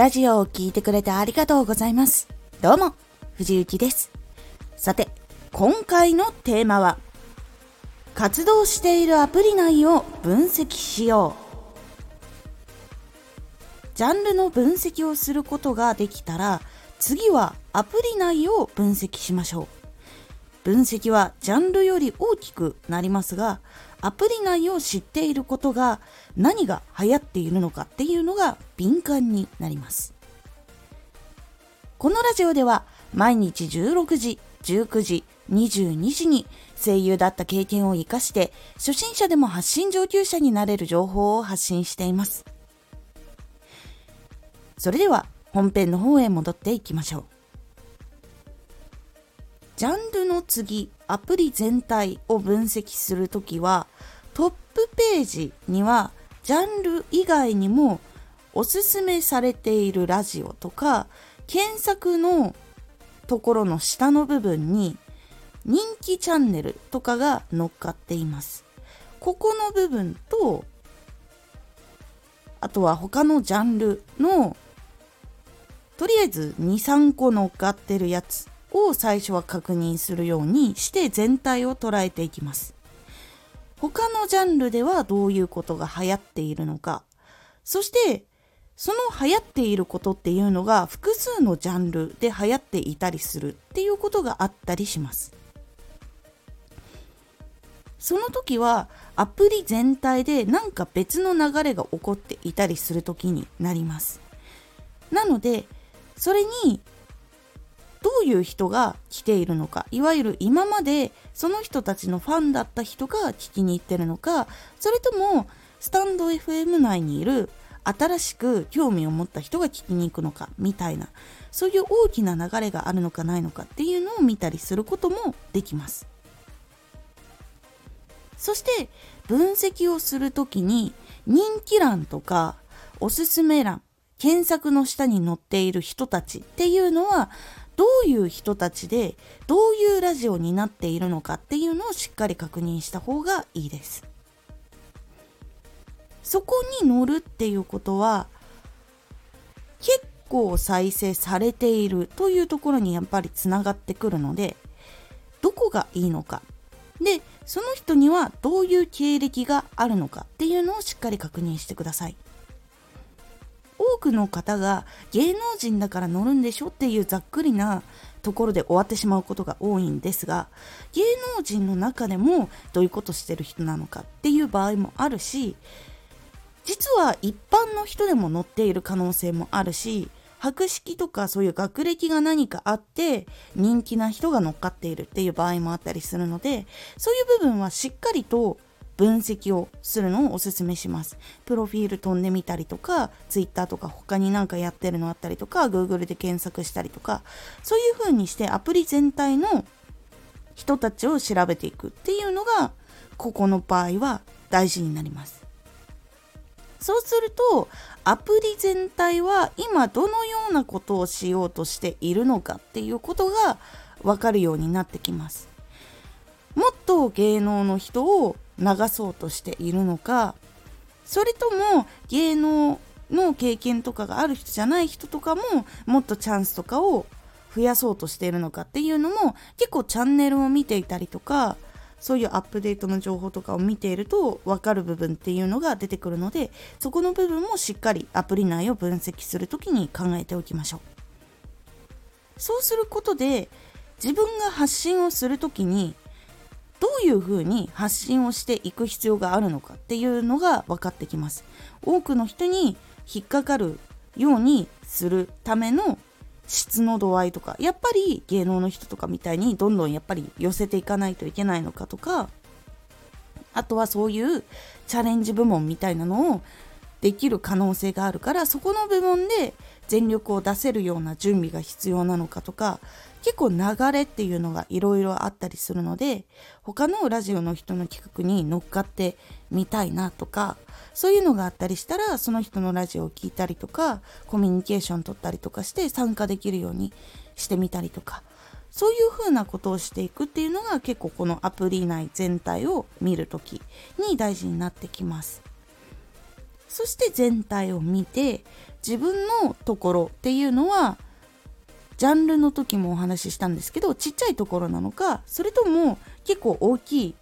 ラジオを聴いてくれてありがとうございます。どうも、藤幸です。さて、今回のテーマは、活動しているアプリ内を分析しよう。ジャンルの分析をすることができたら、次はアプリ内を分析しましょう。分析はジャンルより大きくなりますが、アプリ内を知っていることが何が流行っているのかっていうのが敏感になります。このラジオでは毎日16時、19時、22時に声優だった経験を活かして初心者でも発信上級者になれる情報を発信しています。それでは本編の方へ戻っていきましょう。ジャンルの次、アプリ全体を分析するときは、トップページには、ジャンル以外にも、おすすめされているラジオとか、検索のところの下の部分に、人気チャンネルとかが乗っかっています。ここの部分と、あとは他のジャンルの、とりあえず2、3個乗っかってるやつを最初は確認するようにして全体を捉えていきます。他のジャンルではどういうことが流行っているのか、そしてその流行っていることっていうのが複数のジャンルで流行っていたりするっていうことがあったりします。その時はアプリ全体で何か別の流れが起こっていたりする時になります。なのでそれにどういう人が来ているのかいわゆる今までその人たちのファンだった人が聞きに行ってるのかそれともスタンド FM 内にいる新しく興味を持った人が聞きに行くのかみたいなそういう大きな流れがあるのかないのかっていうのを見たりすることもできます。そして分析をするときに人気欄とかおすすめ欄検索の下に載っている人たちっていうのはどういう人たちでどういうラジオになっているのかっていうのをしっかり確認した方がいいです。そこに乗るっていうことは結構再生されているというところにやっぱりつながってくるのでどこがいいのかでその人にはどういう経歴があるのかっていうのをしっかり確認してください。多くの方が芸能人だから乗るんでしょっていうざっくりなところで終わってしまうことが多いんですが芸能人の中でもどういうことしてる人なのかっていう場合もあるし実は一般の人でも乗っている可能性もあるし博識とかそういう学歴が何かあって人気な人が乗っかっているっていう場合もあったりするのでそういう部分はしっかりと分析をするのをおすすめします。プロフィール飛んでみたりとか、Twitter とか他になんかやってるのあったりとか、Google で検索したりとか、そういう風にしてアプリ全体の人たちを調べていくっていうのが、ここの場合は大事になります。そうすると、アプリ全体は今どのようなことをしようとしているのかっていうことがわかるようになってきます。もっと芸能の人を流そうとしているのかそれとも芸能の経験とかがある人じゃない人とかももっとチャンスとかを増やそうとしているのかっていうのも結構チャンネルを見ていたりとかそういうアップデートの情報とかを見ていると分かる部分っていうのが出てくるのでそこの部分もしっかりアプリ内を分析する時に考えておきましょう。そうすることで自分が発信をする時にどういうふうに発信をしていく必要があるのかっていうのが分かってきます。多くの人に引っかかるようにするための質の度合いとかやっぱり芸能の人とかみたいにどんどんやっぱり寄せていかないといけないのかとかあとはそういうチャレンジ部門みたいなのをできる可能性があるからそこの部門で全力を出せるような準備が必要なのかとか結構流れっていうのがいろいろあったりするので他のラジオの人の企画に乗っかってみたいなとかそういうのがあったりしたらその人のラジオを聞いたりとかコミュニケーション取ったりとかして参加できるようにしてみたりとかそういうふうなことをしていくっていうのが結構このアプリ内全体を見るときに大事になってきます。そして全体を見て自分のところっていうのはジャンルの時もお話ししたんですけどちっちゃいところなのかそれとも結構大きい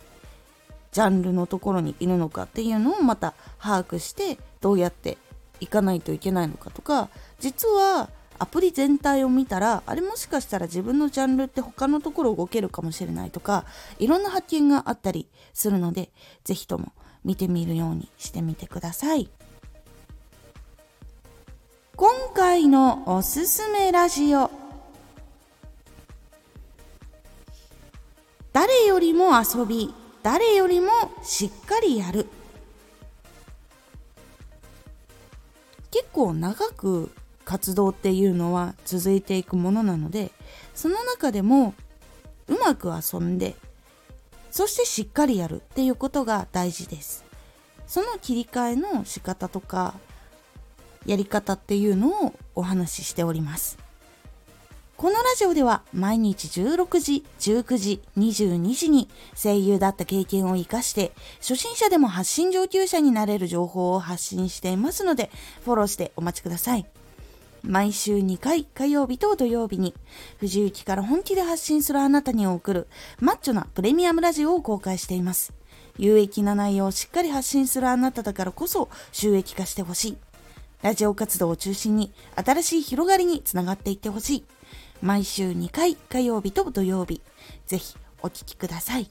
ジャンルのところにいるのかっていうのをまた把握してどうやっていかないといけないのかとか実はアプリ全体を見たらあれもしかしたら自分のジャンルって他のところ動けるかもしれないとかいろんな発見があったりするので是非とも見てみるようにしてみてください。今回のおすすめラジオ。誰よりも遊び誰よりもしっかりやる。結構長く活動っていうのは続いていくものなのでその中でもうまく遊んでそしてしっかりやるっていうことが大事ですその切り替えの仕方とかやり方っていうのをお話ししておりますこのラジオでは毎日16時、19時、22時に声優だった経験を活かして初心者でも発信上級者になれる情報を発信していますのでフォローしてお待ちください。毎週2回火曜日と土曜日に藤雪から本気で発信するあなたに送るマッチョなプレミアムラジオを公開しています。有益な内容をしっかり発信するあなただからこそ収益化してほしい。ラジオ活動を中心に新しい広がりにつながっていってほしい。毎週2回火曜日と土曜日、ぜひお聴きください。